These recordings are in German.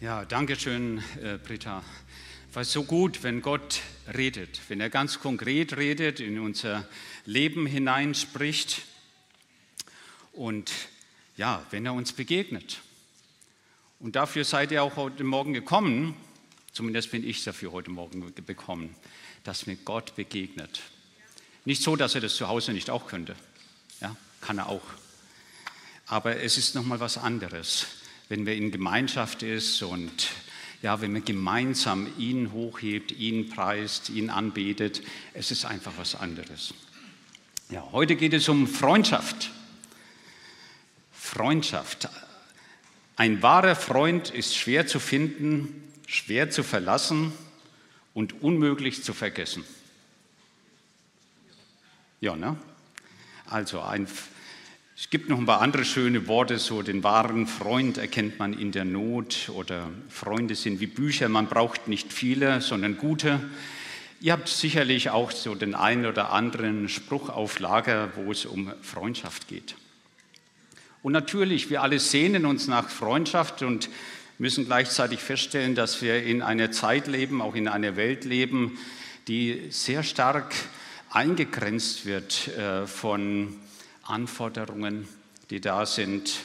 Ja, danke schön, äh, Britta. Weil so gut, wenn Gott redet, wenn er ganz konkret redet, in unser Leben hineinspricht und ja, wenn er uns begegnet. Und dafür seid ihr auch heute Morgen gekommen, zumindest bin ich dafür heute Morgen gekommen, dass mir Gott begegnet. Nicht so, dass er das zu Hause nicht auch könnte. Ja, kann er auch. Aber es ist nochmal was anderes wenn wir in Gemeinschaft ist und ja, wenn man gemeinsam ihn hochhebt, ihn preist, ihn anbetet, es ist einfach was anderes. Ja, heute geht es um Freundschaft. Freundschaft. Ein wahrer Freund ist schwer zu finden, schwer zu verlassen und unmöglich zu vergessen. Ja, ne? Also ein es gibt noch ein paar andere schöne Worte, so den wahren Freund erkennt man in der Not oder Freunde sind wie Bücher, man braucht nicht viele, sondern gute. Ihr habt sicherlich auch so den einen oder anderen Spruch auf Lager, wo es um Freundschaft geht. Und natürlich, wir alle sehnen uns nach Freundschaft und müssen gleichzeitig feststellen, dass wir in einer Zeit leben, auch in einer Welt leben, die sehr stark eingegrenzt wird äh, von Anforderungen, die da sind.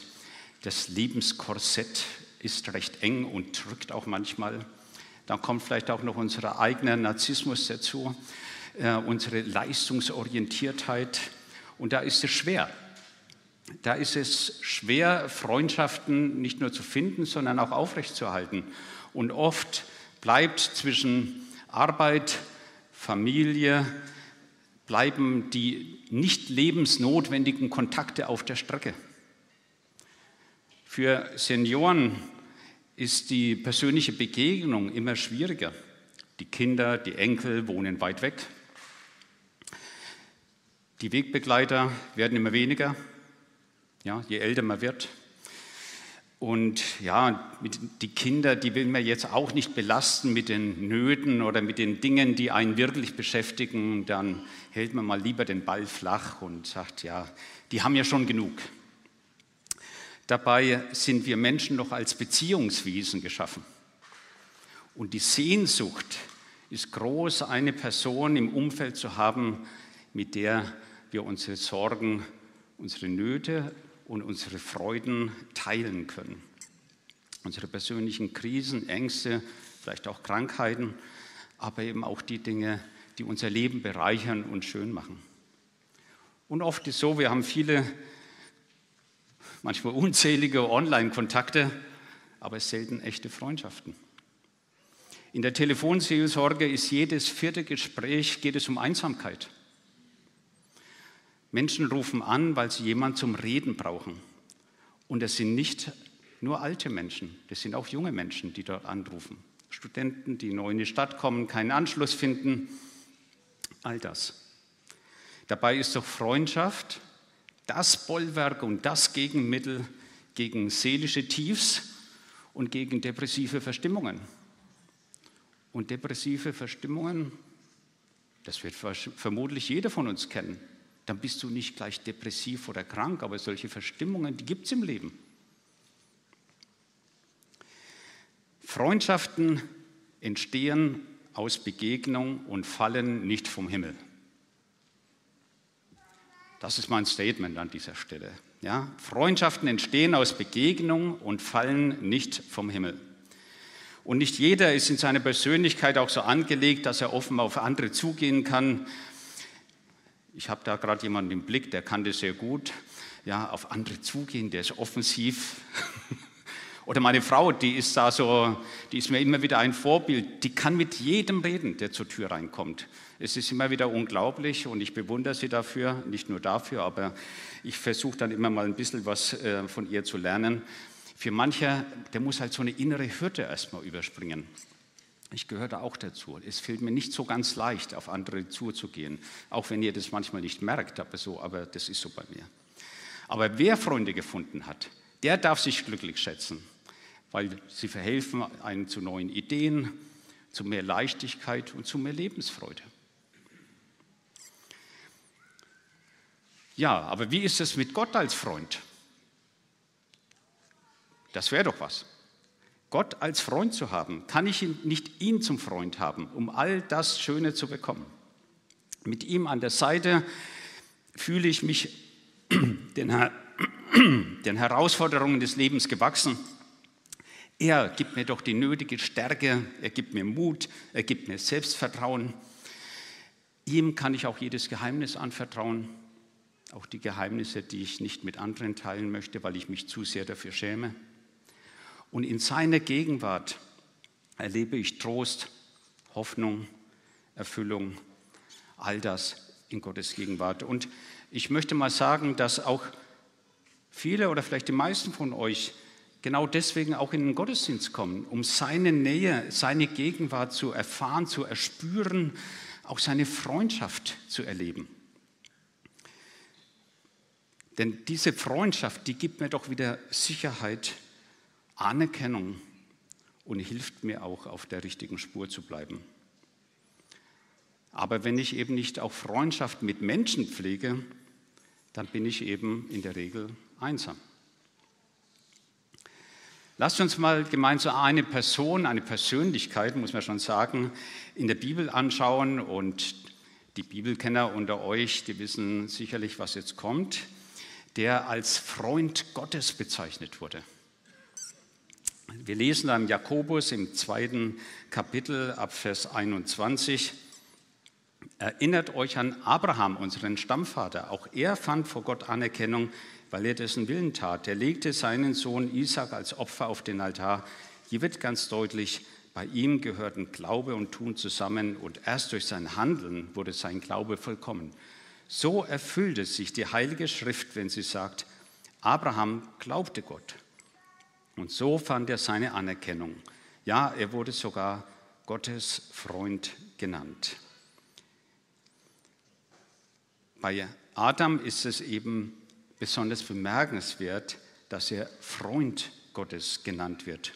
Das Lebenskorsett ist recht eng und drückt auch manchmal. Dann kommt vielleicht auch noch unser eigener Narzissmus dazu, äh, unsere Leistungsorientiertheit. Und da ist es schwer. Da ist es schwer, Freundschaften nicht nur zu finden, sondern auch aufrechtzuerhalten. Und oft bleibt zwischen Arbeit, Familie, bleiben die nicht lebensnotwendigen Kontakte auf der Strecke. Für Senioren ist die persönliche Begegnung immer schwieriger. Die Kinder, die Enkel wohnen weit weg. Die Wegbegleiter werden immer weniger, ja, je älter man wird. Und ja, die Kinder, die will man jetzt auch nicht belasten mit den Nöten oder mit den Dingen, die einen wirklich beschäftigen. Dann hält man mal lieber den Ball flach und sagt, ja, die haben ja schon genug. Dabei sind wir Menschen noch als Beziehungswesen geschaffen. Und die Sehnsucht ist groß, eine Person im Umfeld zu haben, mit der wir unsere Sorgen, unsere Nöte und unsere Freuden teilen können. Unsere persönlichen Krisen, Ängste, vielleicht auch Krankheiten, aber eben auch die Dinge, die unser Leben bereichern und schön machen. Und oft ist so, wir haben viele, manchmal unzählige Online-Kontakte, aber selten echte Freundschaften. In der Telefonseelsorge ist jedes vierte Gespräch, geht es um Einsamkeit. Menschen rufen an, weil sie jemanden zum Reden brauchen. Und es sind nicht nur alte Menschen, das sind auch junge Menschen, die dort anrufen. Studenten, die neu in die Stadt kommen, keinen Anschluss finden, all das. Dabei ist doch Freundschaft das Bollwerk und das Gegenmittel gegen seelische Tiefs und gegen depressive Verstimmungen. Und depressive Verstimmungen, das wird vermutlich jeder von uns kennen dann bist du nicht gleich depressiv oder krank, aber solche Verstimmungen, die gibt es im Leben. Freundschaften entstehen aus Begegnung und fallen nicht vom Himmel. Das ist mein Statement an dieser Stelle. Ja? Freundschaften entstehen aus Begegnung und fallen nicht vom Himmel. Und nicht jeder ist in seiner Persönlichkeit auch so angelegt, dass er offen auf andere zugehen kann ich habe da gerade jemanden im Blick, der kann das sehr gut. Ja, auf andere zugehen, der ist offensiv. Oder meine Frau, die ist da so, die ist mir immer wieder ein Vorbild. Die kann mit jedem reden, der zur Tür reinkommt. Es ist immer wieder unglaublich und ich bewundere sie dafür, nicht nur dafür, aber ich versuche dann immer mal ein bisschen was äh, von ihr zu lernen. Für mancher, der muss halt so eine innere Hürde erstmal überspringen. Ich gehöre da auch dazu. Es fällt mir nicht so ganz leicht, auf andere zuzugehen, auch wenn ihr das manchmal nicht merkt, aber so, aber das ist so bei mir. Aber wer Freunde gefunden hat, der darf sich glücklich schätzen, weil sie verhelfen einen zu neuen Ideen, zu mehr Leichtigkeit und zu mehr Lebensfreude. Ja, aber wie ist es mit Gott als Freund? Das wäre doch was. Gott als Freund zu haben? Kann ich nicht ihn zum Freund haben, um all das Schöne zu bekommen? Mit ihm an der Seite fühle ich mich den, den Herausforderungen des Lebens gewachsen. Er gibt mir doch die nötige Stärke, er gibt mir Mut, er gibt mir Selbstvertrauen. Ihm kann ich auch jedes Geheimnis anvertrauen, auch die Geheimnisse, die ich nicht mit anderen teilen möchte, weil ich mich zu sehr dafür schäme. Und in seiner Gegenwart erlebe ich Trost, Hoffnung, Erfüllung, all das in Gottes Gegenwart. Und ich möchte mal sagen, dass auch viele oder vielleicht die meisten von euch genau deswegen auch in den Gottesdienst kommen, um seine Nähe, seine Gegenwart zu erfahren, zu erspüren, auch seine Freundschaft zu erleben. Denn diese Freundschaft, die gibt mir doch wieder Sicherheit, Anerkennung und hilft mir auch, auf der richtigen Spur zu bleiben. Aber wenn ich eben nicht auch Freundschaft mit Menschen pflege, dann bin ich eben in der Regel einsam. Lasst uns mal gemeinsam eine Person, eine Persönlichkeit, muss man schon sagen, in der Bibel anschauen. Und die Bibelkenner unter euch, die wissen sicherlich, was jetzt kommt, der als Freund Gottes bezeichnet wurde. Wir lesen dann Jakobus im zweiten Kapitel ab Vers 21. Erinnert euch an Abraham, unseren Stammvater. Auch er fand vor Gott Anerkennung, weil er dessen Willen tat. Er legte seinen Sohn Isaac als Opfer auf den Altar. Hier wird ganz deutlich, bei ihm gehörten Glaube und Tun zusammen und erst durch sein Handeln wurde sein Glaube vollkommen. So erfüllte sich die Heilige Schrift, wenn sie sagt, Abraham glaubte Gott. Und so fand er seine Anerkennung. Ja, er wurde sogar Gottes Freund genannt. Bei Adam ist es eben besonders bemerkenswert, dass er Freund Gottes genannt wird.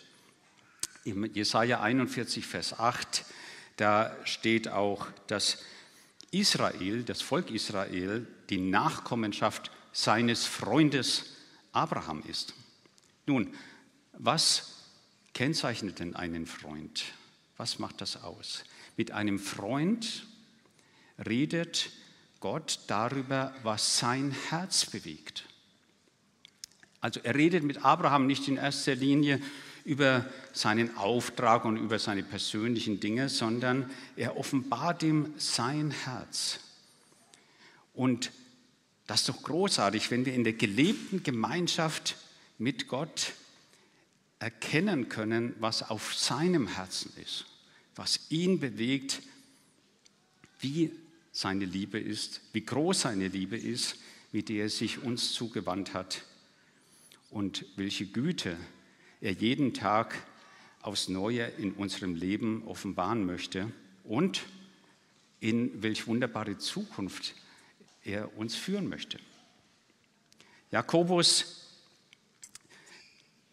Im Jesaja 41, Vers 8, da steht auch, dass Israel, das Volk Israel, die Nachkommenschaft seines Freundes Abraham ist. Nun, was kennzeichnet denn einen Freund? Was macht das aus? Mit einem Freund redet Gott darüber, was sein Herz bewegt. Also er redet mit Abraham nicht in erster Linie über seinen Auftrag und über seine persönlichen Dinge, sondern er offenbart ihm sein Herz. Und das ist doch großartig, wenn wir in der gelebten Gemeinschaft mit Gott erkennen können, was auf seinem Herzen ist, was ihn bewegt, wie seine Liebe ist, wie groß seine Liebe ist, mit der er sich uns zugewandt hat und welche Güte er jeden Tag aufs Neue in unserem Leben offenbaren möchte und in welch wunderbare Zukunft er uns führen möchte. Jakobus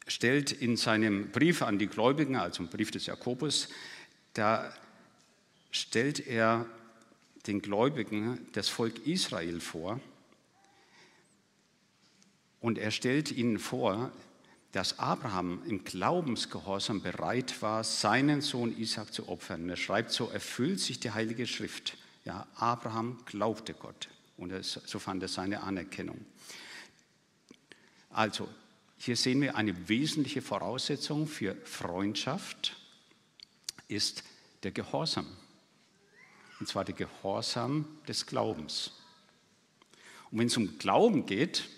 stellt in seinem Brief an die Gläubigen, also im Brief des Jakobus, da stellt er den Gläubigen das Volk Israel vor und er stellt ihnen vor, dass Abraham im Glaubensgehorsam bereit war, seinen Sohn Isaac zu opfern. Er schreibt, so erfüllt sich die Heilige Schrift. Ja, Abraham glaubte Gott und so fand er seine Anerkennung. Also, hier sehen wir eine wesentliche Voraussetzung für Freundschaft ist der Gehorsam und zwar der Gehorsam des Glaubens. Und wenn es um Glauben geht,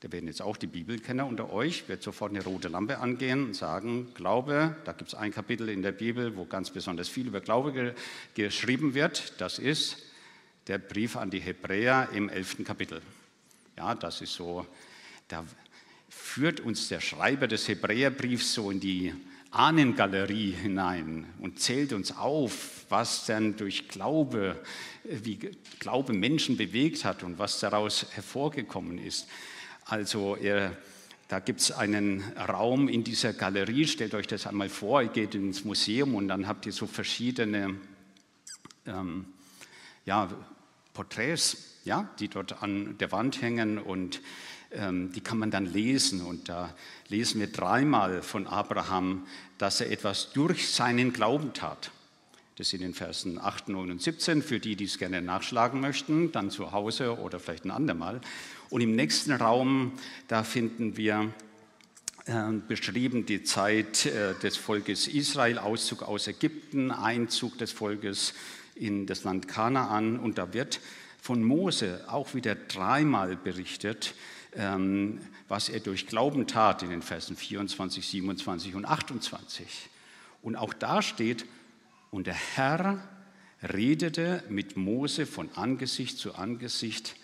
da werden jetzt auch die Bibelkenner unter euch, wird sofort eine rote Lampe angehen und sagen, Glaube, da gibt es ein Kapitel in der Bibel, wo ganz besonders viel über Glaube ge geschrieben wird. Das ist der Brief an die Hebräer im elften Kapitel. Ja, das ist so, da führt uns der Schreiber des Hebräerbriefs so in die Ahnengalerie hinein und zählt uns auf, was dann durch Glaube, wie Glaube Menschen bewegt hat und was daraus hervorgekommen ist. Also er, da gibt es einen Raum in dieser Galerie, stellt euch das einmal vor, ihr geht ins Museum und dann habt ihr so verschiedene ähm, ja, Porträts, ja, die dort an der Wand hängen und die kann man dann lesen. Und da lesen wir dreimal von Abraham, dass er etwas durch seinen Glauben tat. Das sind in Versen 8, 9 und 17, für die, die es gerne nachschlagen möchten, dann zu Hause oder vielleicht ein andermal. Und im nächsten Raum, da finden wir äh, beschrieben die Zeit äh, des Volkes Israel, Auszug aus Ägypten, Einzug des Volkes in das Land Kanaan. Und da wird von Mose auch wieder dreimal berichtet, ähm, was er durch Glauben tat in den Versen 24, 27 und 28. Und auch da steht, und der Herr redete mit Mose von Angesicht zu Angesicht,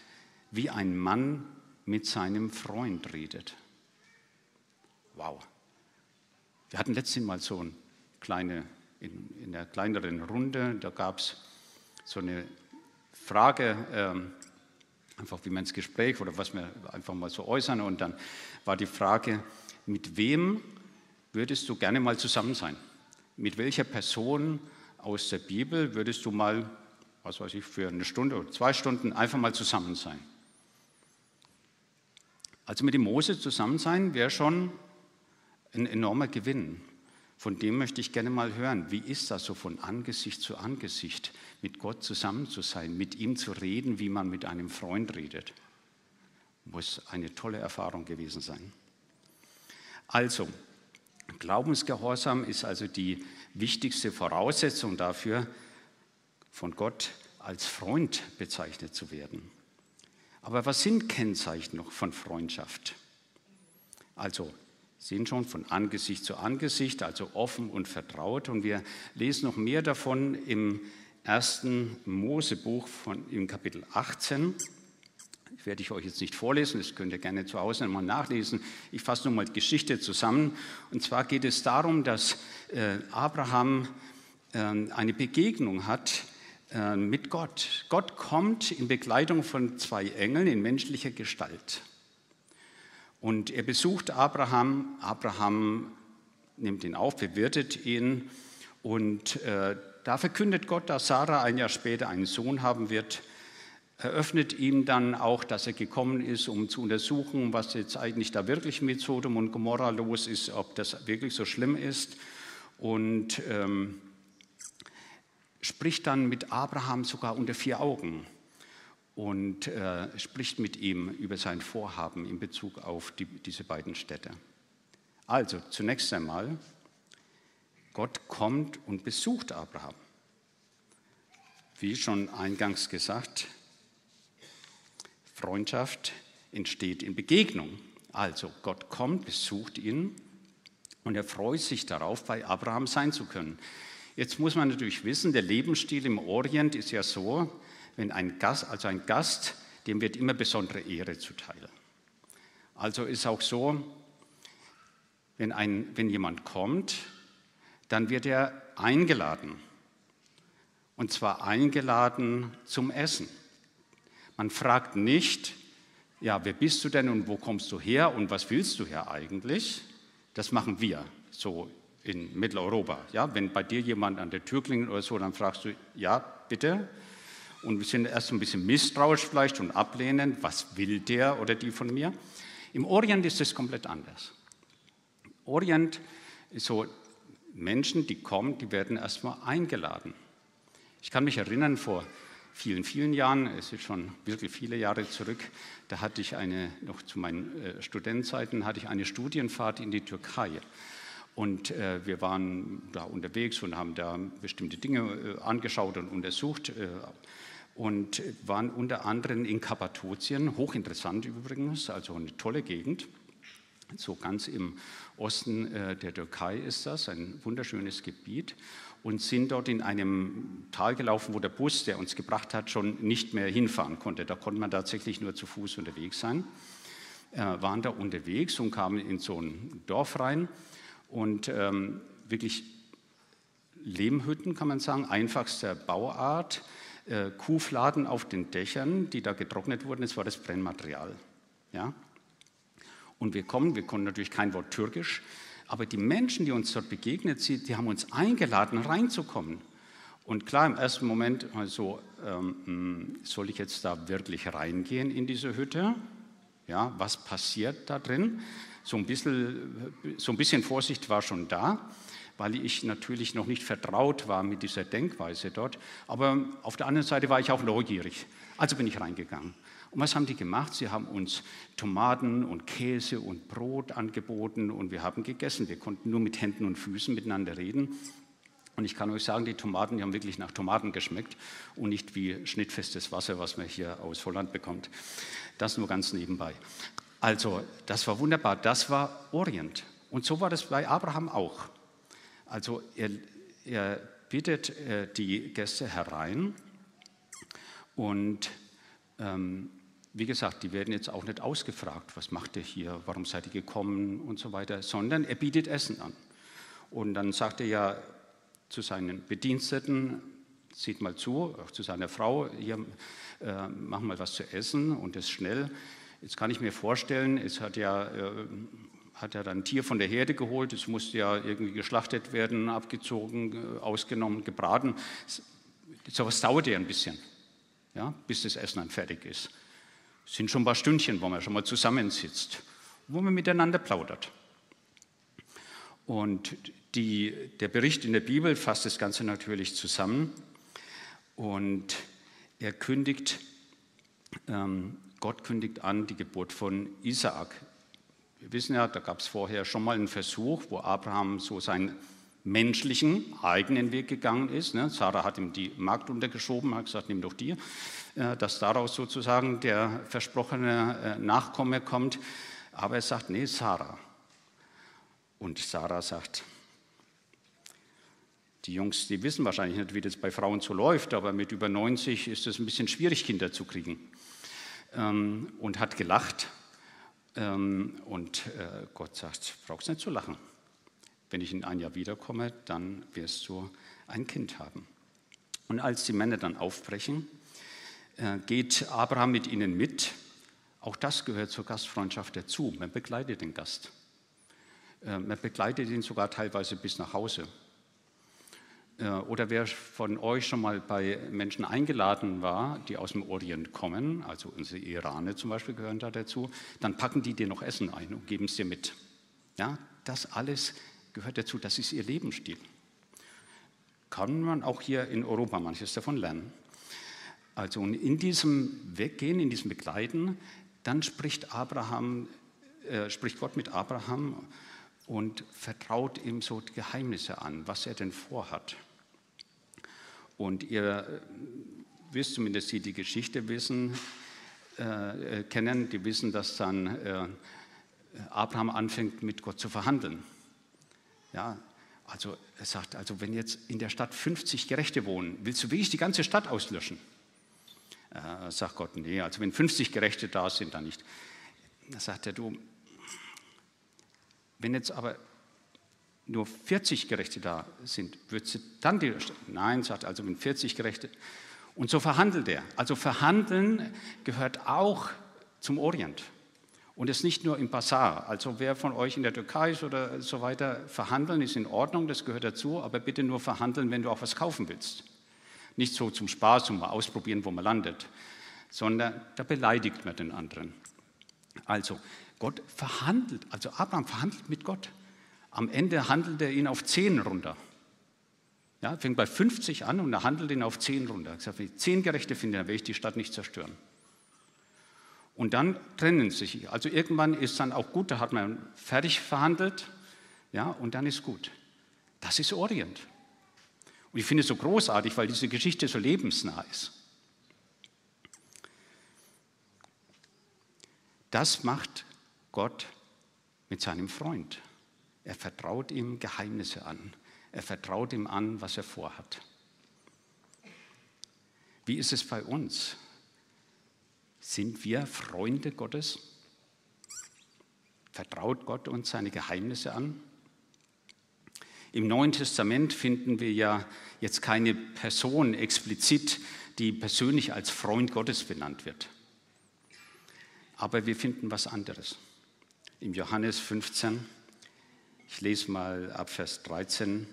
wie ein Mann mit seinem Freund redet. Wow. Wir hatten letztens mal so eine kleine, in, in der kleineren Runde, da gab es so eine Frage, ähm, einfach wie man ins Gespräch oder was wir einfach mal so äußern. Und dann war die Frage, mit wem würdest du gerne mal zusammen sein? Mit welcher Person aus der Bibel würdest du mal, was weiß ich, für eine Stunde oder zwei Stunden einfach mal zusammen sein? Also mit dem Mose zusammen sein wäre schon ein enormer Gewinn. Von dem möchte ich gerne mal hören. Wie ist das so von Angesicht zu Angesicht mit Gott zusammen zu sein, mit ihm zu reden, wie man mit einem Freund redet? Muss eine tolle Erfahrung gewesen sein. Also, Glaubensgehorsam ist also die wichtigste Voraussetzung dafür, von Gott als Freund bezeichnet zu werden. Aber was sind Kennzeichen noch von Freundschaft? Also sehen schon von Angesicht zu Angesicht, also offen und vertraut. Und wir lesen noch mehr davon im ersten Mosebuch von, im Kapitel 18. Das werde ich euch jetzt nicht vorlesen, das könnt ihr gerne zu Hause nochmal nachlesen. Ich fasse nochmal die Geschichte zusammen. Und zwar geht es darum, dass äh, Abraham äh, eine Begegnung hat äh, mit Gott. Gott kommt in Begleitung von zwei Engeln in menschlicher Gestalt. Und er besucht Abraham. Abraham nimmt ihn auf, bewirtet ihn. Und äh, da verkündet Gott, dass Sarah ein Jahr später einen Sohn haben wird eröffnet ihm dann auch, dass er gekommen ist, um zu untersuchen, was jetzt eigentlich da wirklich mit Sodom und Gomorra los ist, ob das wirklich so schlimm ist. Und ähm, spricht dann mit Abraham sogar unter vier Augen und äh, spricht mit ihm über sein Vorhaben in Bezug auf die, diese beiden Städte. Also zunächst einmal, Gott kommt und besucht Abraham. Wie schon eingangs gesagt, Freundschaft entsteht in Begegnung. Also Gott kommt, besucht ihn und er freut sich darauf, bei Abraham sein zu können. Jetzt muss man natürlich wissen, der Lebensstil im Orient ist ja so, wenn ein Gast, also ein Gast, dem wird immer besondere Ehre zuteil. Also ist auch so, wenn, ein, wenn jemand kommt, dann wird er eingeladen. Und zwar eingeladen zum Essen. Man fragt nicht, ja, wer bist du denn und wo kommst du her und was willst du hier eigentlich? Das machen wir so in Mitteleuropa. Ja, wenn bei dir jemand an der Tür klingelt oder so, dann fragst du, ja, bitte. Und wir sind erst ein bisschen misstrauisch vielleicht und ablehnend, was will der oder die von mir? Im Orient ist es komplett anders. Orient ist so, Menschen, die kommen, die werden erstmal eingeladen. Ich kann mich erinnern, vor vielen, vielen Jahren, es ist schon wirklich viele Jahre zurück, da hatte ich eine, noch zu meinen äh, Studentenzeiten, hatte ich eine Studienfahrt in die Türkei. Und äh, wir waren da unterwegs und haben da bestimmte Dinge äh, angeschaut und untersucht äh, und waren unter anderem in Kappadokien, hochinteressant übrigens, also eine tolle Gegend. So ganz im Osten äh, der Türkei ist das, ein wunderschönes Gebiet und sind dort in einem Tal gelaufen, wo der Bus, der uns gebracht hat, schon nicht mehr hinfahren konnte. Da konnte man tatsächlich nur zu Fuß unterwegs sein. Äh, waren da unterwegs und kamen in so ein Dorf rein und ähm, wirklich Lehmhütten, kann man sagen, einfachster Bauart, äh, Kuhfladen auf den Dächern, die da getrocknet wurden, das war das Brennmaterial. Ja? Und wir kommen, wir konnten natürlich kein Wort Türkisch, aber die Menschen, die uns dort begegnet sind, die haben uns eingeladen, reinzukommen. Und klar, im ersten Moment, also, ähm, soll ich jetzt da wirklich reingehen in diese Hütte? Ja, was passiert da drin? So ein, bisschen, so ein bisschen Vorsicht war schon da, weil ich natürlich noch nicht vertraut war mit dieser Denkweise dort. Aber auf der anderen Seite war ich auch neugierig. Also bin ich reingegangen. Und was haben die gemacht? Sie haben uns Tomaten und Käse und Brot angeboten und wir haben gegessen. Wir konnten nur mit Händen und Füßen miteinander reden. Und ich kann euch sagen, die Tomaten, die haben wirklich nach Tomaten geschmeckt und nicht wie schnittfestes Wasser, was man hier aus Holland bekommt. Das nur ganz nebenbei. Also, das war wunderbar. Das war Orient. Und so war das bei Abraham auch. Also, er, er bittet äh, die Gäste herein und ähm, wie gesagt, die werden jetzt auch nicht ausgefragt, was macht ihr hier, warum seid ihr gekommen und so weiter, sondern er bietet Essen an. Und dann sagt er ja, zu seinen Bediensteten, sieht mal zu, auch zu seiner Frau, hier, äh, mach mal was zu essen und das schnell. Jetzt kann ich mir vorstellen, es hat ja, äh, hat ja dann ein Tier von der Herde geholt, es musste ja irgendwie geschlachtet werden, abgezogen, äh, ausgenommen, gebraten. So was dauert ja ein bisschen, ja, bis das Essen dann fertig ist. Es sind schon ein paar Stündchen, wo man schon mal zusammensitzt, wo man miteinander plaudert. Und die, der Bericht in der Bibel fasst das Ganze natürlich zusammen und er kündigt, ähm, Gott kündigt an die Geburt von Isaak. Wir wissen ja, da gab es vorher schon mal einen Versuch, wo Abraham so seinen menschlichen eigenen Weg gegangen ist. Ne? Sarah hat ihm die Magd untergeschoben, hat gesagt, nimm doch die, äh, dass daraus sozusagen der versprochene äh, Nachkomme kommt. Aber er sagt, nee, Sarah. Und Sarah sagt, die Jungs, die wissen wahrscheinlich nicht, wie das bei Frauen so läuft, aber mit über 90 ist es ein bisschen schwierig, Kinder zu kriegen. Ähm, und hat gelacht. Ähm, und äh, Gott sagt, brauchst nicht zu lachen. Wenn ich in ein Jahr wiederkomme, dann wirst du ein Kind haben. Und als die Männer dann aufbrechen, äh, geht Abraham mit ihnen mit. Auch das gehört zur Gastfreundschaft dazu. Man begleitet den Gast. Äh, man begleitet ihn sogar teilweise bis nach Hause. Äh, oder wer von euch schon mal bei Menschen eingeladen war, die aus dem Orient kommen, also unsere Iraner zum Beispiel gehören da dazu, dann packen die dir noch Essen ein und geben es dir mit. Ja, das alles gehört dazu, das ist ihr Lebensstil. Kann man auch hier in Europa manches davon lernen. Also in diesem Weggehen, in diesem Begleiten, dann spricht Abraham, äh, spricht Gott mit Abraham und vertraut ihm so Geheimnisse an, was er denn vorhat. Und ihr äh, wisst zumindest, die die Geschichte wissen, äh, äh, kennen, die wissen, dass dann äh, Abraham anfängt, mit Gott zu verhandeln. Ja, also er sagt, also wenn jetzt in der Stadt 50 Gerechte wohnen, willst du wirklich die ganze Stadt auslöschen? Äh, sagt Gott, nee, also wenn 50 Gerechte da sind, dann nicht. Da sagt er, du, wenn jetzt aber nur 40 Gerechte da sind, wird sie dann die. Nein, sagt also, wenn 40 Gerechte. Und so verhandelt er. Also verhandeln gehört auch zum Orient. Und es nicht nur im Bazar. Also wer von euch in der Türkei ist oder so weiter, verhandeln ist in Ordnung, das gehört dazu, aber bitte nur verhandeln, wenn du auch was kaufen willst. Nicht so zum Spaß, um mal ausprobieren, wo man landet, sondern da beleidigt man den anderen. Also Gott verhandelt, also Abraham verhandelt mit Gott. Am Ende handelt er ihn auf 10 runter. Ja, fängt bei 50 an und er handelt ihn auf 10 runter. Er sagt, wenn ich 10 Gerechte finde, dann werde ich die Stadt nicht zerstören. Und dann trennen sie sich. Also irgendwann ist dann auch gut, da hat man fertig verhandelt, ja, und dann ist gut. Das ist Orient. Und ich finde es so großartig, weil diese Geschichte so lebensnah ist. Das macht Gott mit seinem Freund. Er vertraut ihm Geheimnisse an. Er vertraut ihm an, was er vorhat. Wie ist es bei uns? Sind wir Freunde Gottes? Vertraut Gott uns seine Geheimnisse an? Im Neuen Testament finden wir ja jetzt keine Person explizit, die persönlich als Freund Gottes benannt wird. Aber wir finden was anderes. Im Johannes 15 ich lese mal ab Vers 13,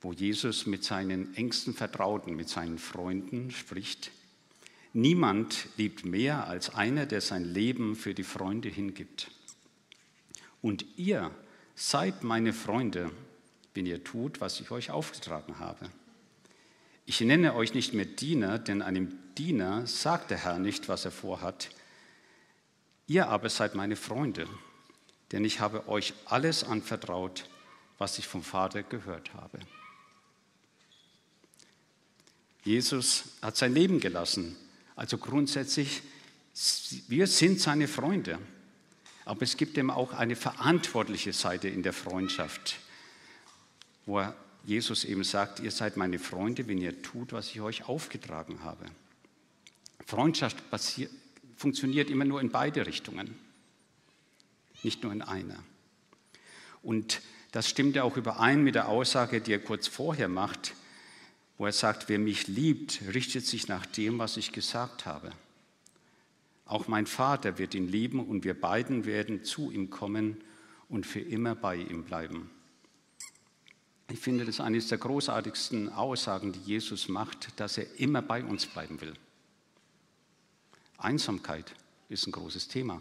wo Jesus mit seinen engsten Vertrauten, mit seinen Freunden spricht. Niemand liebt mehr als einer, der sein Leben für die Freunde hingibt. Und ihr seid meine Freunde, wenn ihr tut, was ich euch aufgetragen habe. Ich nenne euch nicht mehr Diener, denn einem Diener sagt der Herr nicht, was er vorhat. Ihr aber seid meine Freunde, denn ich habe euch alles anvertraut, was ich vom Vater gehört habe. Jesus hat sein Leben gelassen, also grundsätzlich, wir sind seine Freunde. Aber es gibt eben auch eine verantwortliche Seite in der Freundschaft, wo Jesus eben sagt, ihr seid meine Freunde, wenn ihr tut, was ich euch aufgetragen habe. Freundschaft funktioniert immer nur in beide Richtungen, nicht nur in einer. Und das stimmt ja auch überein mit der Aussage, die er kurz vorher macht, wo er sagt, wer mich liebt, richtet sich nach dem, was ich gesagt habe. Auch mein Vater wird ihn lieben und wir beiden werden zu ihm kommen und für immer bei ihm bleiben. Ich finde das eines der großartigsten Aussagen, die Jesus macht, dass er immer bei uns bleiben will. Einsamkeit ist ein großes Thema.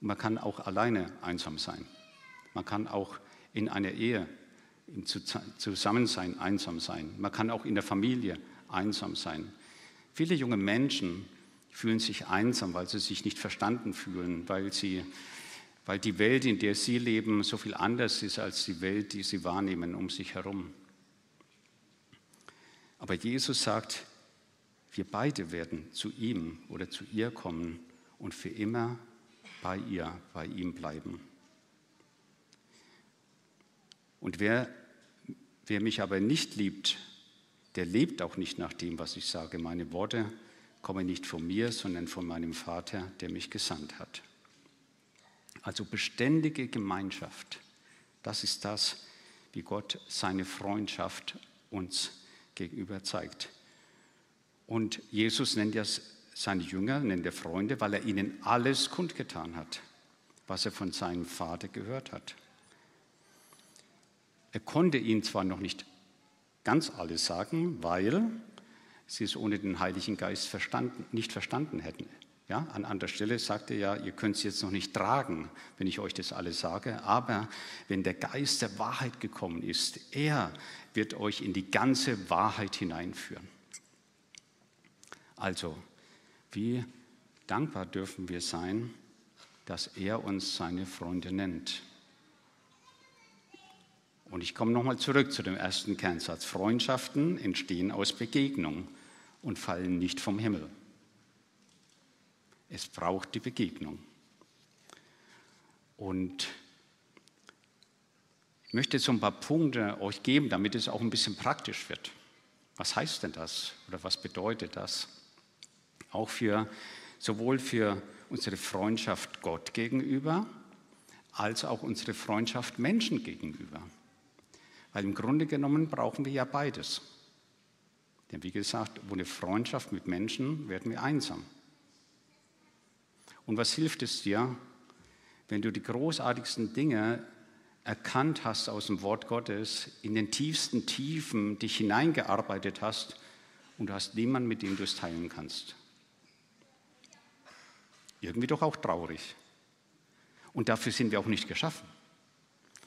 Und man kann auch alleine einsam sein. Man kann auch in einer Ehe im Zusammensein einsam sein. Man kann auch in der Familie einsam sein. Viele junge Menschen fühlen sich einsam, weil sie sich nicht verstanden fühlen, weil, sie, weil die Welt, in der sie leben, so viel anders ist als die Welt, die sie wahrnehmen um sich herum. Aber Jesus sagt, wir beide werden zu ihm oder zu ihr kommen und für immer bei ihr, bei ihm bleiben. Und wer, wer mich aber nicht liebt, der lebt auch nicht nach dem, was ich sage. Meine Worte kommen nicht von mir, sondern von meinem Vater, der mich gesandt hat. Also beständige Gemeinschaft, das ist das, wie Gott seine Freundschaft uns gegenüber zeigt. Und Jesus nennt ja seine Jünger, nennt er Freunde, weil er ihnen alles kundgetan hat, was er von seinem Vater gehört hat. Er konnte ihnen zwar noch nicht ganz alles sagen, weil sie es ohne den Heiligen Geist verstanden, nicht verstanden hätten. Ja, an anderer Stelle sagte er ja, ihr könnt es jetzt noch nicht tragen, wenn ich euch das alles sage, aber wenn der Geist der Wahrheit gekommen ist, er wird euch in die ganze Wahrheit hineinführen. Also, wie dankbar dürfen wir sein, dass er uns seine Freunde nennt. Und ich komme nochmal zurück zu dem ersten Kernsatz. Freundschaften entstehen aus Begegnung und fallen nicht vom Himmel. Es braucht die Begegnung. Und ich möchte so ein paar Punkte euch geben, damit es auch ein bisschen praktisch wird. Was heißt denn das oder was bedeutet das? Auch für sowohl für unsere Freundschaft Gott gegenüber als auch unsere Freundschaft Menschen gegenüber. Weil im Grunde genommen brauchen wir ja beides. Denn wie gesagt, ohne Freundschaft mit Menschen werden wir einsam. Und was hilft es dir, wenn du die großartigsten Dinge erkannt hast aus dem Wort Gottes, in den tiefsten Tiefen dich hineingearbeitet hast und du hast niemanden, mit dem du es teilen kannst? Irgendwie doch auch traurig. Und dafür sind wir auch nicht geschaffen.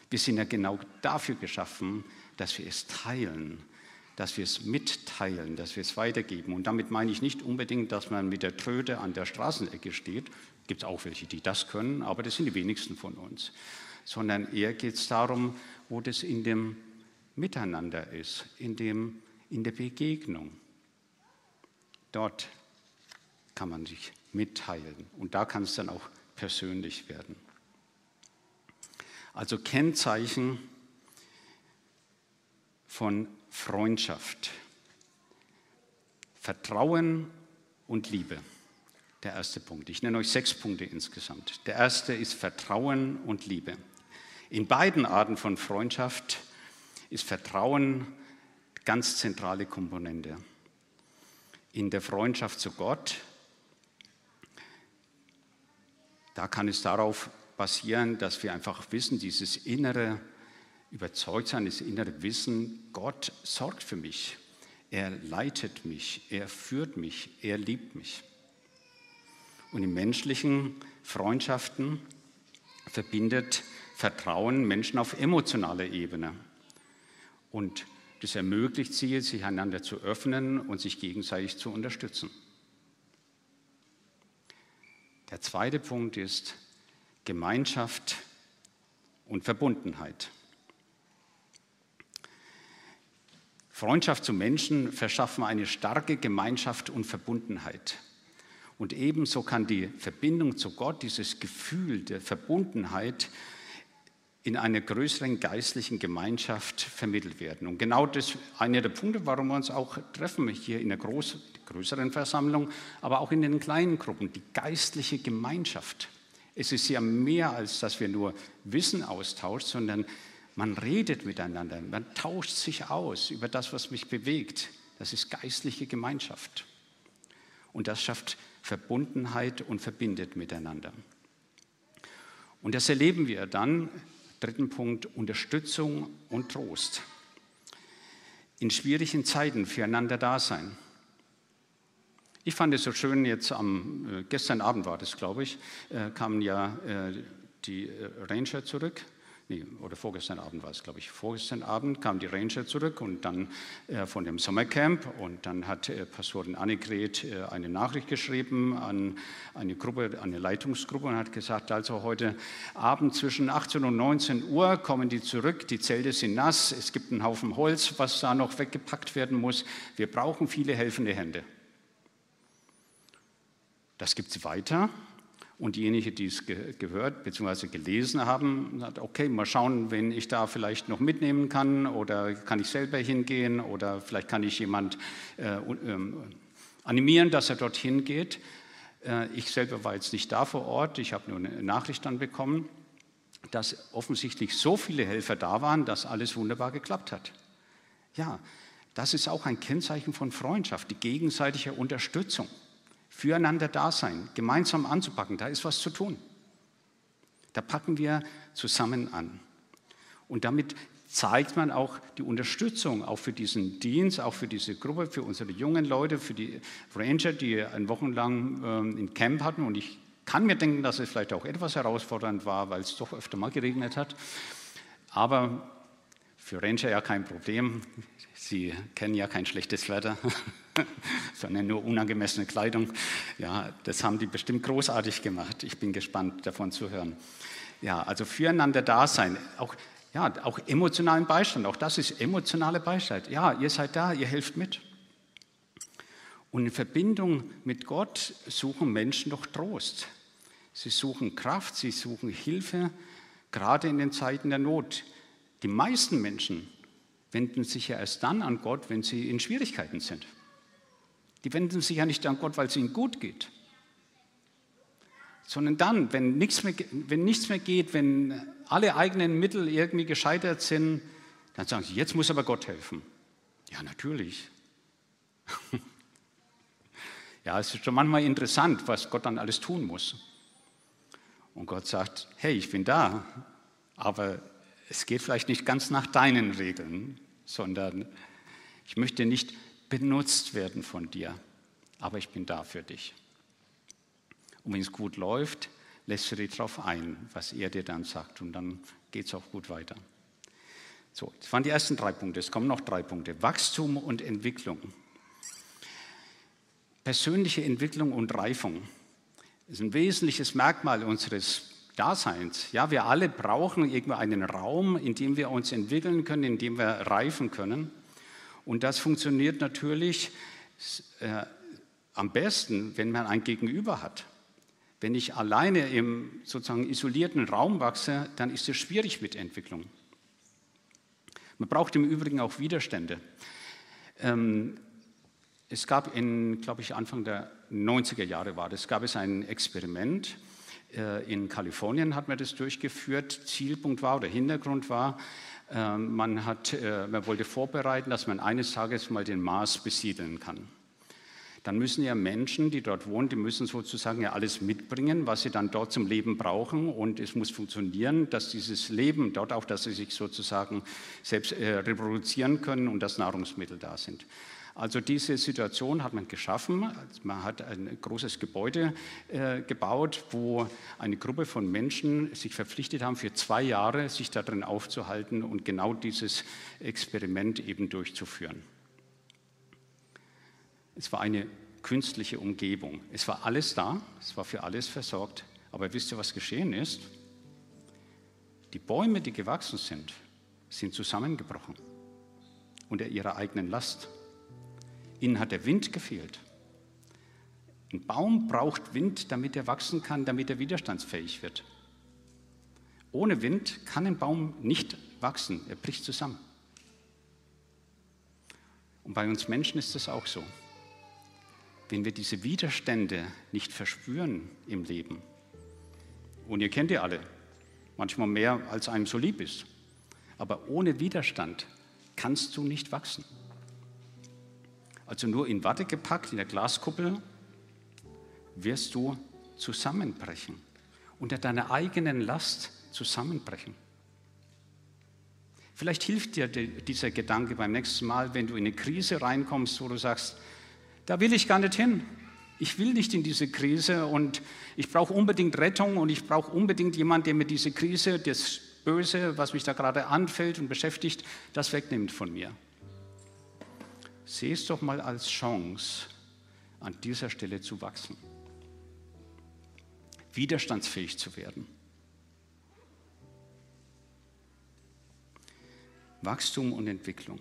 Wir sind ja genau dafür geschaffen, dass wir es teilen, dass wir es mitteilen, dass wir es weitergeben. Und damit meine ich nicht unbedingt, dass man mit der Tröte an der Straßenecke steht. Gibt es auch welche, die das können, aber das sind die wenigsten von uns. Sondern eher geht es darum, wo das in dem Miteinander ist, in, dem, in der Begegnung. Dort kann man sich mitteilen und da kann es dann auch persönlich werden. Also Kennzeichen von Freundschaft. Vertrauen und Liebe. Der erste Punkt. Ich nenne euch sechs Punkte insgesamt. Der erste ist Vertrauen und Liebe. In beiden Arten von Freundschaft ist Vertrauen ganz zentrale Komponente. In der Freundschaft zu Gott, da kann es darauf basieren, dass wir einfach wissen, dieses innere Überzeugtsein, das innere Wissen, Gott sorgt für mich. er leitet mich, er führt mich, er liebt mich. Und in menschlichen Freundschaften verbindet Vertrauen Menschen auf emotionaler Ebene. Und das ermöglicht sie, sich einander zu öffnen und sich gegenseitig zu unterstützen. Der zweite Punkt ist Gemeinschaft und Verbundenheit. Freundschaft zu Menschen verschaffen eine starke Gemeinschaft und Verbundenheit. Und ebenso kann die Verbindung zu Gott, dieses Gefühl der Verbundenheit, in einer größeren geistlichen Gemeinschaft vermittelt werden. Und genau das ist einer der Punkte, warum wir uns auch treffen, hier in der groß, größeren Versammlung, aber auch in den kleinen Gruppen, die geistliche Gemeinschaft. Es ist ja mehr, als dass wir nur Wissen austauschen, sondern man redet miteinander, man tauscht sich aus über das, was mich bewegt. Das ist geistliche Gemeinschaft. Und das schafft Verbundenheit und verbindet miteinander. Und das erleben wir dann Dritten Punkt, Unterstützung und Trost. In schwierigen Zeiten füreinander da sein. Ich fand es so schön, jetzt am, äh, gestern Abend war das, glaube ich, äh, kamen ja äh, die Ranger zurück nee, oder vorgestern Abend war es, glaube ich, vorgestern Abend kamen die Ranger zurück und dann äh, von dem Sommercamp und dann hat äh, Pastorin Annegret äh, eine Nachricht geschrieben an eine Gruppe, eine Leitungsgruppe und hat gesagt, also heute Abend zwischen 18 und 19 Uhr kommen die zurück, die Zelte sind nass, es gibt einen Haufen Holz, was da noch weggepackt werden muss, wir brauchen viele helfende Hände. Das gibt es weiter und diejenigen, die es ge gehört bzw. gelesen haben, sagt, okay, mal schauen, wenn ich da vielleicht noch mitnehmen kann oder kann ich selber hingehen oder vielleicht kann ich jemand äh, äh, animieren, dass er dorthin geht. Äh, ich selber war jetzt nicht da vor Ort, ich habe nur eine Nachricht dann bekommen, dass offensichtlich so viele Helfer da waren, dass alles wunderbar geklappt hat. Ja, das ist auch ein Kennzeichen von Freundschaft, die gegenseitige Unterstützung füreinander da sein, gemeinsam anzupacken, da ist was zu tun. Da packen wir zusammen an. Und damit zeigt man auch die Unterstützung auch für diesen Dienst, auch für diese Gruppe, für unsere jungen Leute, für die Ranger, die ein Wochenlang ähm, im Camp hatten. Und ich kann mir denken, dass es vielleicht auch etwas herausfordernd war, weil es doch öfter mal geregnet hat. Aber für Ranger ja kein Problem. Sie kennen ja kein schlechtes Wetter, sondern nur unangemessene Kleidung. Ja, das haben die bestimmt großartig gemacht. Ich bin gespannt, davon zu hören. Ja, also füreinander da sein, auch, ja, auch emotionalen Beistand, auch das ist emotionale Beistand. Ja, ihr seid da, ihr helft mit. Und in Verbindung mit Gott suchen Menschen doch Trost. Sie suchen Kraft, sie suchen Hilfe, gerade in den Zeiten der Not. Die meisten Menschen wenden sich ja erst dann an Gott, wenn sie in Schwierigkeiten sind. Die wenden sich ja nicht an Gott, weil es ihnen gut geht, sondern dann, wenn nichts mehr, wenn nichts mehr geht, wenn alle eigenen Mittel irgendwie gescheitert sind, dann sagen sie, jetzt muss aber Gott helfen. Ja, natürlich. ja, es ist schon manchmal interessant, was Gott dann alles tun muss. Und Gott sagt, hey, ich bin da, aber es geht vielleicht nicht ganz nach deinen Regeln, sondern ich möchte nicht benutzt werden von dir, aber ich bin da für dich. Und wenn es gut läuft, lässt du dich darauf ein, was er dir dann sagt und dann geht es auch gut weiter. So, das waren die ersten drei Punkte. Es kommen noch drei Punkte. Wachstum und Entwicklung. Persönliche Entwicklung und Reifung ist ein wesentliches Merkmal unseres Daseins. Ja, wir alle brauchen irgendwo einen Raum, in dem wir uns entwickeln können, in dem wir reifen können. Und das funktioniert natürlich äh, am besten, wenn man ein Gegenüber hat. Wenn ich alleine im sozusagen isolierten Raum wachse, dann ist es schwierig mit Entwicklung. Man braucht im Übrigen auch Widerstände. Ähm, es gab in, glaube ich, Anfang der 90er Jahre war das, gab es ein Experiment, in Kalifornien hat man das durchgeführt. Zielpunkt war oder Hintergrund war, ähm, man, hat, äh, man wollte vorbereiten, dass man eines Tages mal den Mars besiedeln kann. Dann müssen ja Menschen, die dort wohnen, die müssen sozusagen ja alles mitbringen, was sie dann dort zum Leben brauchen. Und es muss funktionieren, dass dieses Leben dort auch, dass sie sich sozusagen selbst äh, reproduzieren können und dass Nahrungsmittel da sind. Also diese Situation hat man geschaffen. Man hat ein großes Gebäude äh, gebaut, wo eine Gruppe von Menschen sich verpflichtet haben, für zwei Jahre sich darin aufzuhalten und genau dieses Experiment eben durchzuführen. Es war eine künstliche Umgebung. Es war alles da, es war für alles versorgt. Aber wisst ihr, was geschehen ist? Die Bäume, die gewachsen sind, sind zusammengebrochen unter ihrer eigenen Last. Ihnen hat der Wind gefehlt. Ein Baum braucht Wind, damit er wachsen kann, damit er widerstandsfähig wird. Ohne Wind kann ein Baum nicht wachsen, er bricht zusammen. Und bei uns Menschen ist das auch so. Wenn wir diese Widerstände nicht verspüren im Leben, und ihr kennt die alle, manchmal mehr als einem so lieb ist, aber ohne Widerstand kannst du nicht wachsen. Also nur in Watte gepackt, in der Glaskuppel, wirst du zusammenbrechen, unter deiner eigenen Last zusammenbrechen. Vielleicht hilft dir dieser Gedanke beim nächsten Mal, wenn du in eine Krise reinkommst, wo du sagst, da will ich gar nicht hin. Ich will nicht in diese Krise und ich brauche unbedingt Rettung und ich brauche unbedingt jemanden, der mir diese Krise, das Böse, was mich da gerade anfällt und beschäftigt, das wegnimmt von mir. Seh es doch mal als Chance, an dieser Stelle zu wachsen, widerstandsfähig zu werden. Wachstum und Entwicklung.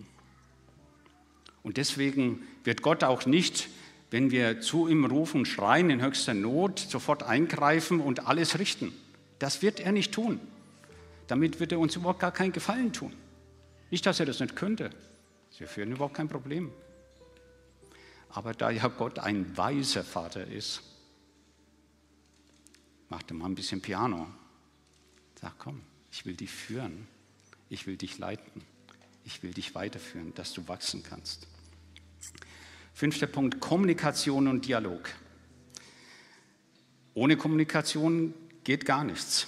Und deswegen wird Gott auch nicht, wenn wir zu ihm rufen, schreien in höchster Not, sofort eingreifen und alles richten. Das wird er nicht tun. Damit wird er uns überhaupt gar keinen Gefallen tun. Nicht, dass er das nicht könnte. Sie führen überhaupt kein Problem. Aber da ja Gott ein weiser Vater ist, macht er mal ein bisschen Piano. Sag, komm, ich will dich führen. Ich will dich leiten. Ich will dich weiterführen, dass du wachsen kannst. Fünfter Punkt, Kommunikation und Dialog. Ohne Kommunikation geht gar nichts.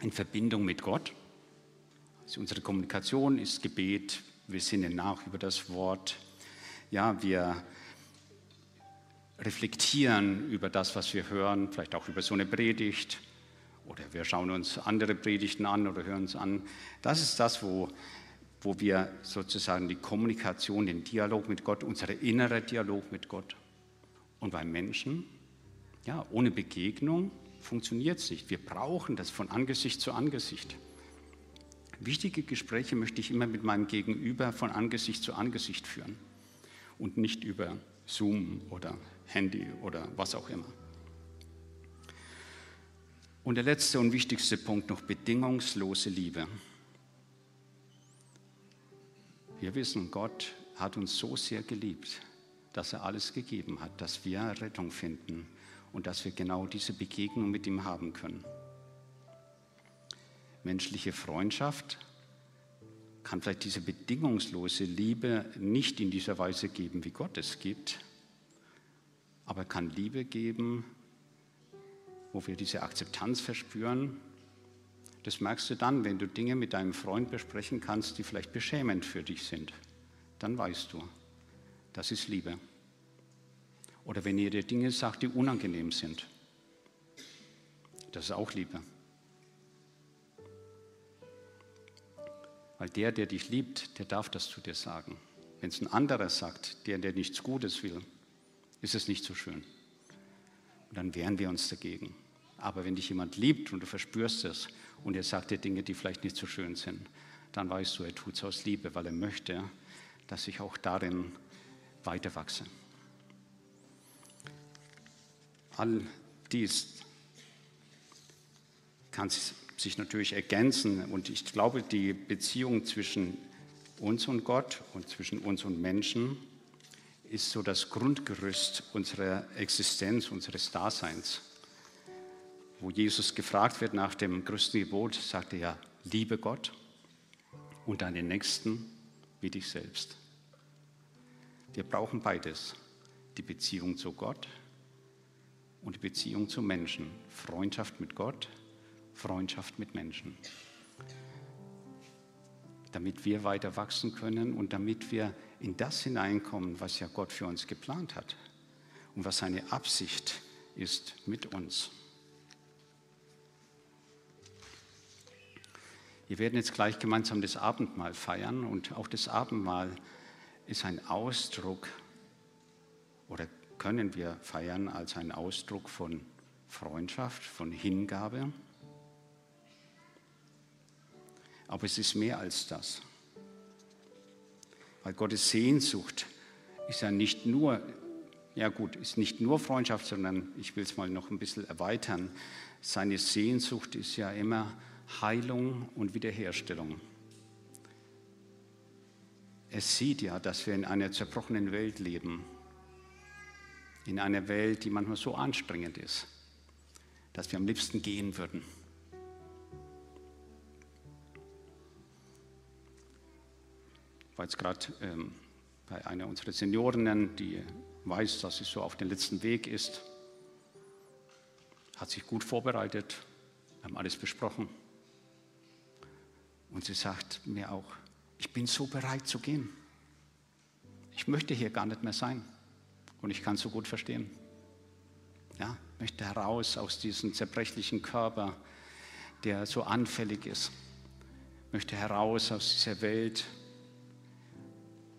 In Verbindung mit Gott. Also unsere Kommunikation ist Gebet, wir sinnen nach über das Wort, ja, wir reflektieren über das, was wir hören, vielleicht auch über so eine Predigt oder wir schauen uns andere Predigten an oder hören uns an. Das ist das, wo, wo wir sozusagen die Kommunikation, den Dialog mit Gott, unser innerer Dialog mit Gott. Und beim Menschen, ja, ohne Begegnung funktioniert es nicht. Wir brauchen das von Angesicht zu Angesicht. Wichtige Gespräche möchte ich immer mit meinem Gegenüber von Angesicht zu Angesicht führen und nicht über Zoom oder Handy oder was auch immer. Und der letzte und wichtigste Punkt noch bedingungslose Liebe. Wir wissen, Gott hat uns so sehr geliebt, dass er alles gegeben hat, dass wir Rettung finden und dass wir genau diese Begegnung mit ihm haben können. Menschliche Freundschaft kann vielleicht diese bedingungslose Liebe nicht in dieser Weise geben, wie Gott es gibt, aber kann Liebe geben, wo wir diese Akzeptanz verspüren. Das merkst du dann, wenn du Dinge mit deinem Freund besprechen kannst, die vielleicht beschämend für dich sind. Dann weißt du, das ist Liebe. Oder wenn ihr dir Dinge sagt, die unangenehm sind. Das ist auch Liebe. Weil der, der dich liebt, der darf das zu dir sagen. Wenn es ein anderer sagt, der, der nichts Gutes will, ist es nicht so schön. Und dann wehren wir uns dagegen. Aber wenn dich jemand liebt und du verspürst es und er sagt dir Dinge, die vielleicht nicht so schön sind, dann weißt du, er tut es aus Liebe, weil er möchte, dass ich auch darin weiter wachse. All dies kann sich natürlich ergänzen. Und ich glaube, die Beziehung zwischen uns und Gott und zwischen uns und Menschen ist so das Grundgerüst unserer Existenz, unseres Daseins. Wo Jesus gefragt wird nach dem größten Gebot, sagt er ja, liebe Gott und deinen Nächsten wie dich selbst. Wir brauchen beides, die Beziehung zu Gott und die Beziehung zu Menschen, Freundschaft mit Gott Freundschaft mit Menschen. damit wir weiter wachsen können und damit wir in das hineinkommen, was ja Gott für uns geplant hat und was seine Absicht ist mit uns. Wir werden jetzt gleich gemeinsam das Abendmahl feiern und auch das Abendmahl ist ein Ausdruck oder können wir feiern als ein Ausdruck von Freundschaft, von Hingabe. Aber es ist mehr als das. Weil Gottes Sehnsucht ist ja nicht nur, ja gut, ist nicht nur Freundschaft, sondern ich will es mal noch ein bisschen erweitern. Seine Sehnsucht ist ja immer Heilung und Wiederherstellung. Er sieht ja, dass wir in einer zerbrochenen Welt leben, in einer Welt, die manchmal so anstrengend ist, dass wir am liebsten gehen würden. War jetzt gerade ähm, bei einer unserer Seniorinnen, die weiß, dass sie so auf dem letzten Weg ist, hat sich gut vorbereitet, haben alles besprochen. Und sie sagt mir auch, ich bin so bereit zu gehen. Ich möchte hier gar nicht mehr sein. Und ich kann es so gut verstehen. Ja, möchte heraus aus diesem zerbrechlichen Körper, der so anfällig ist. Möchte heraus aus dieser Welt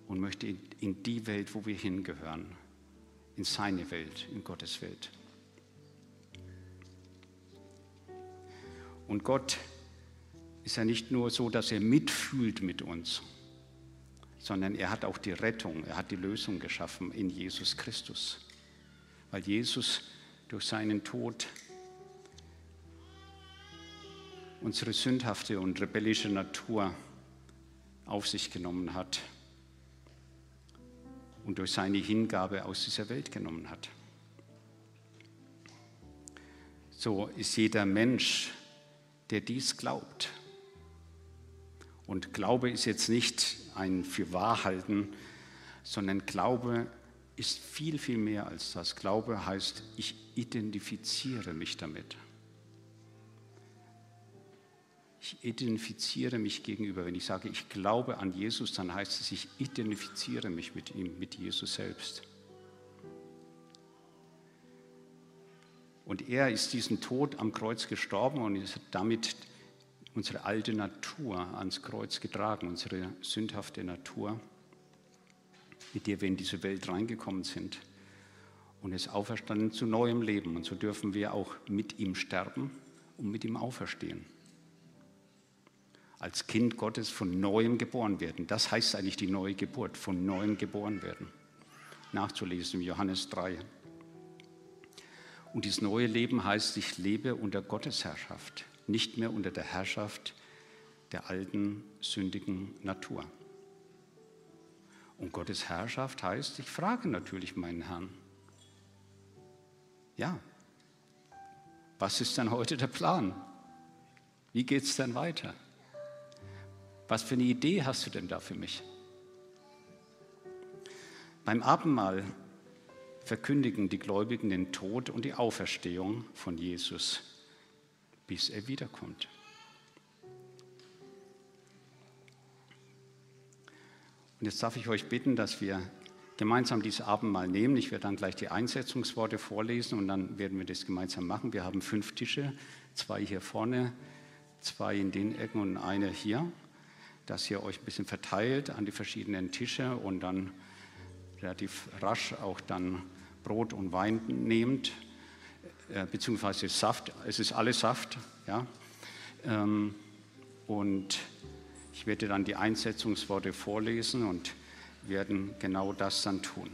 und möchte in die Welt, wo wir hingehören. In seine Welt, in Gottes Welt. Und Gott ist ja nicht nur so, dass er mitfühlt mit uns, sondern er hat auch die Rettung, er hat die Lösung geschaffen in Jesus Christus. Weil Jesus durch seinen Tod unsere sündhafte und rebellische Natur auf sich genommen hat und durch seine Hingabe aus dieser Welt genommen hat. So ist jeder Mensch, der dies glaubt, und Glaube ist jetzt nicht ein Fürwahrhalten, sondern Glaube ist viel, viel mehr als das. Glaube heißt, ich identifiziere mich damit. Ich identifiziere mich gegenüber. Wenn ich sage, ich glaube an Jesus, dann heißt es, ich identifiziere mich mit ihm, mit Jesus selbst. Und er ist diesen Tod am Kreuz gestorben und ist damit unsere alte Natur ans Kreuz getragen, unsere sündhafte Natur, mit der wir in diese Welt reingekommen sind und ist auferstanden zu neuem Leben. Und so dürfen wir auch mit ihm sterben und mit ihm auferstehen. Als Kind Gottes von neuem geboren werden. Das heißt eigentlich die neue Geburt, von neuem geboren werden. Nachzulesen im Johannes 3. Und dieses neue Leben heißt, ich lebe unter Gottes Herrschaft nicht mehr unter der Herrschaft der alten sündigen Natur. Und Gottes Herrschaft heißt, ich frage natürlich meinen Herrn, ja, was ist denn heute der Plan? Wie geht es denn weiter? Was für eine Idee hast du denn da für mich? Beim Abendmahl verkündigen die Gläubigen den Tod und die Auferstehung von Jesus bis er wiederkommt. Und jetzt darf ich euch bitten, dass wir gemeinsam dieses Abendmahl nehmen. Ich werde dann gleich die Einsetzungsworte vorlesen und dann werden wir das gemeinsam machen. Wir haben fünf Tische, zwei hier vorne, zwei in den Ecken und eine hier, dass ihr euch ein bisschen verteilt an die verschiedenen Tische und dann relativ rasch auch dann Brot und Wein nehmt äh, beziehungsweise Saft, es ist alles Saft. Ja? Ähm, und ich werde dann die Einsetzungsworte vorlesen und werden genau das dann tun.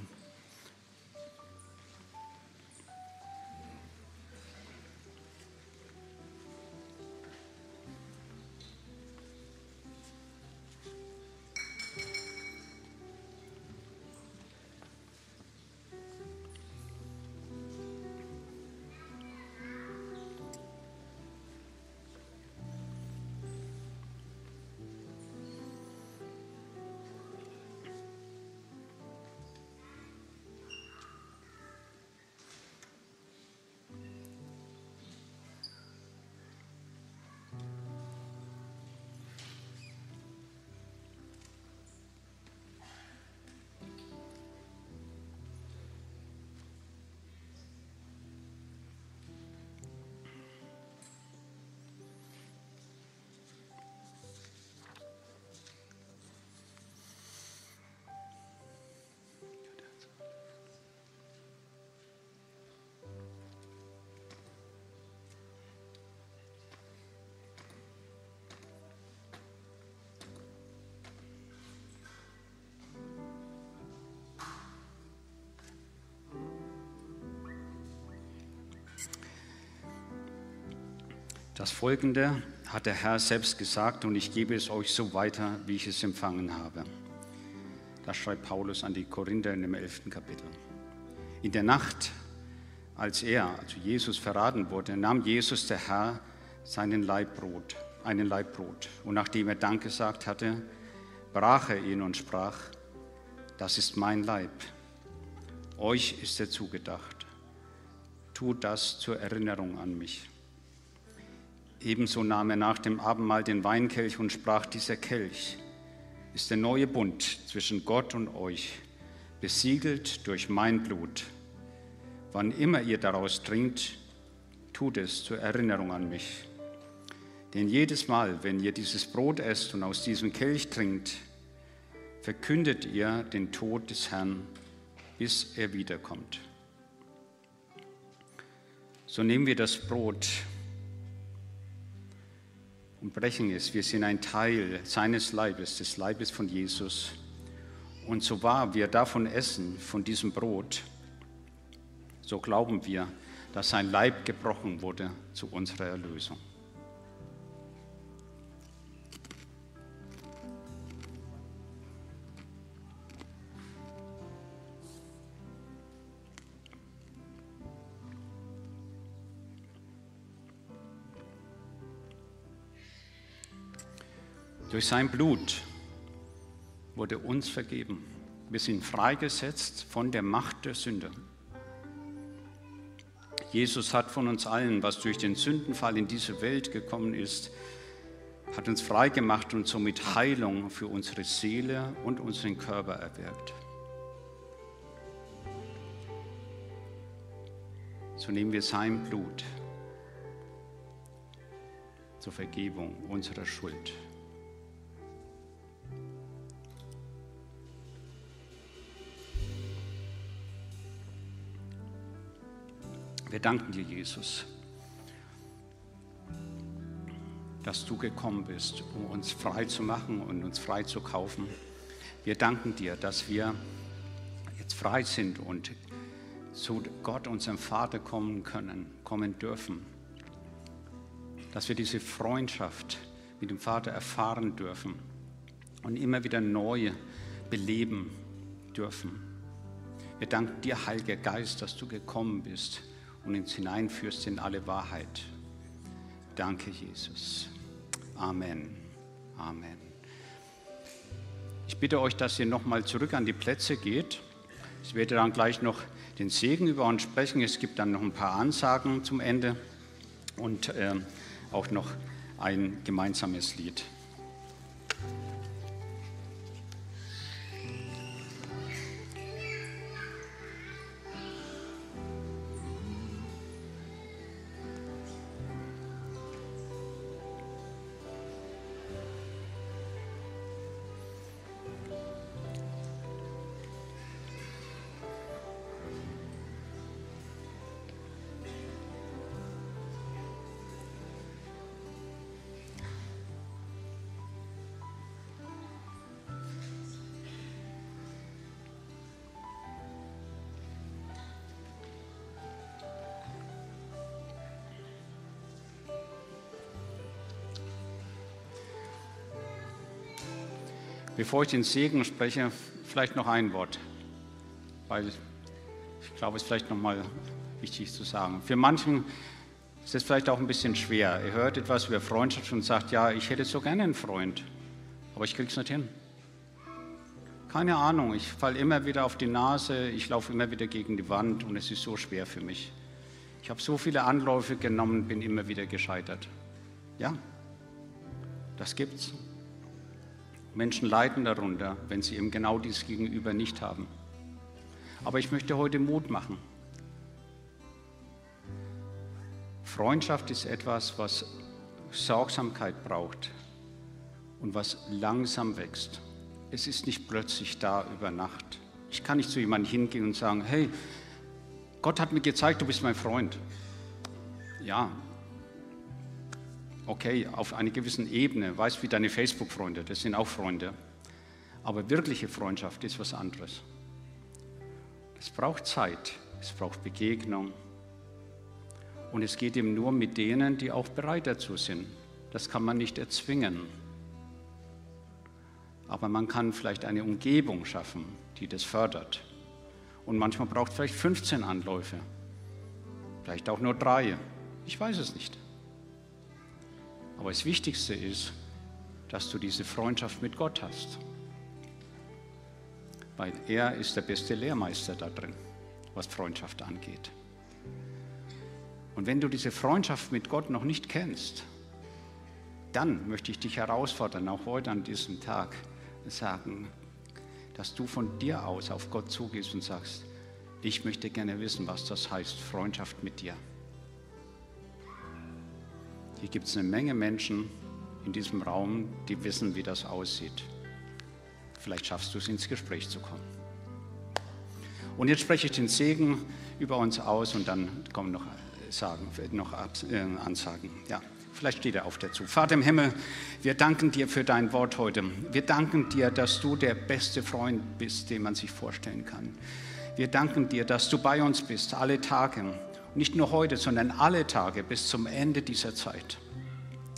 Das folgende hat der Herr selbst gesagt und ich gebe es euch so weiter, wie ich es empfangen habe. Das schreibt Paulus an die Korinther in dem elften Kapitel. In der Nacht, als er, also Jesus, verraten wurde, nahm Jesus, der Herr, seinen Leibbrot, einen Leibbrot. Und nachdem er Dank gesagt hatte, brach er ihn und sprach, das ist mein Leib. Euch ist er zugedacht. Tut das zur Erinnerung an mich. Ebenso nahm er nach dem Abendmahl den Weinkelch und sprach, dieser Kelch ist der neue Bund zwischen Gott und euch, besiegelt durch mein Blut. Wann immer ihr daraus trinkt, tut es zur Erinnerung an mich. Denn jedes Mal, wenn ihr dieses Brot esst und aus diesem Kelch trinkt, verkündet ihr den Tod des Herrn, bis er wiederkommt. So nehmen wir das Brot und brechen es. Wir sind ein Teil seines Leibes, des Leibes von Jesus. Und so wahr wir davon essen, von diesem Brot, so glauben wir, dass sein Leib gebrochen wurde zu unserer Erlösung. Durch sein Blut wurde uns vergeben. Wir sind freigesetzt von der Macht der Sünde. Jesus hat von uns allen, was durch den Sündenfall in diese Welt gekommen ist, hat uns freigemacht und somit Heilung für unsere Seele und unseren Körper erwirkt. So nehmen wir sein Blut zur Vergebung unserer Schuld. Wir danken dir, Jesus, dass du gekommen bist, um uns frei zu machen und uns frei zu kaufen. Wir danken dir, dass wir jetzt frei sind und zu Gott, unserem Vater, kommen können, kommen dürfen. Dass wir diese Freundschaft mit dem Vater erfahren dürfen und immer wieder neu beleben dürfen. Wir danken dir, Heiliger Geist, dass du gekommen bist und uns hineinführst in alle Wahrheit. Danke, Jesus. Amen. Amen. Ich bitte euch, dass ihr nochmal zurück an die Plätze geht. Ich werde dann gleich noch den Segen über uns sprechen. Es gibt dann noch ein paar Ansagen zum Ende und äh, auch noch ein gemeinsames Lied. Bevor ich den Segen spreche, vielleicht noch ein Wort, weil ich glaube, es ist vielleicht nochmal wichtig zu sagen. Für manchen ist es vielleicht auch ein bisschen schwer. Ihr hört etwas über Freundschaft und sagt, ja, ich hätte so gerne einen Freund, aber ich kriege es nicht hin. Keine Ahnung, ich falle immer wieder auf die Nase, ich laufe immer wieder gegen die Wand und es ist so schwer für mich. Ich habe so viele Anläufe genommen, bin immer wieder gescheitert. Ja, das gibt's. Menschen leiden darunter, wenn sie eben genau dieses Gegenüber nicht haben. Aber ich möchte heute Mut machen. Freundschaft ist etwas, was Sorgsamkeit braucht und was langsam wächst. Es ist nicht plötzlich da über Nacht. Ich kann nicht zu jemandem hingehen und sagen, hey, Gott hat mir gezeigt, du bist mein Freund. Ja, okay, auf einer gewissen Ebene, weißt wie deine Facebook-Freunde, das sind auch Freunde. Aber wirkliche Freundschaft ist was anderes. Es braucht Zeit, es braucht Begegnung. Und es geht eben nur mit denen, die auch bereit dazu sind. Das kann man nicht erzwingen. Aber man kann vielleicht eine Umgebung schaffen, die das fördert. Und manchmal braucht es vielleicht 15 Anläufe, vielleicht auch nur drei. Ich weiß es nicht. Aber das Wichtigste ist, dass du diese Freundschaft mit Gott hast. Weil er ist der beste Lehrmeister da drin, was Freundschaft angeht. Und wenn du diese Freundschaft mit Gott noch nicht kennst, dann möchte ich dich herausfordern, auch heute an diesem Tag, sagen, dass du von dir aus auf Gott zugehst und sagst, ich möchte gerne wissen, was das heißt, Freundschaft mit dir. Hier gibt es eine Menge Menschen in diesem Raum, die wissen, wie das aussieht. Vielleicht schaffst du es, ins Gespräch zu kommen. Und jetzt spreche ich den Segen über uns aus und dann kommen noch sagen, noch äh, Ansagen. Ja, vielleicht steht er auf dazu. Vater im Himmel, wir danken dir für dein Wort heute. Wir danken dir, dass du der beste Freund bist, den man sich vorstellen kann. Wir danken dir, dass du bei uns bist, alle Tage. Nicht nur heute, sondern alle Tage bis zum Ende dieser Zeit.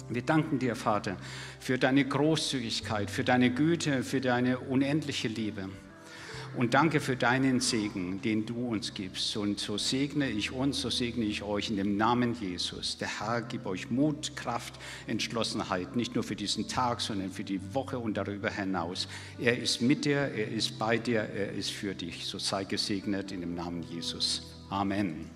Wir danken dir, Vater, für deine Großzügigkeit, für deine Güte, für deine unendliche Liebe. Und danke für deinen Segen, den du uns gibst. Und so segne ich uns, so segne ich euch in dem Namen Jesus. Der Herr gibt euch Mut, Kraft, Entschlossenheit, nicht nur für diesen Tag, sondern für die Woche und darüber hinaus. Er ist mit dir, er ist bei dir, er ist für dich. So sei gesegnet in dem Namen Jesus. Amen.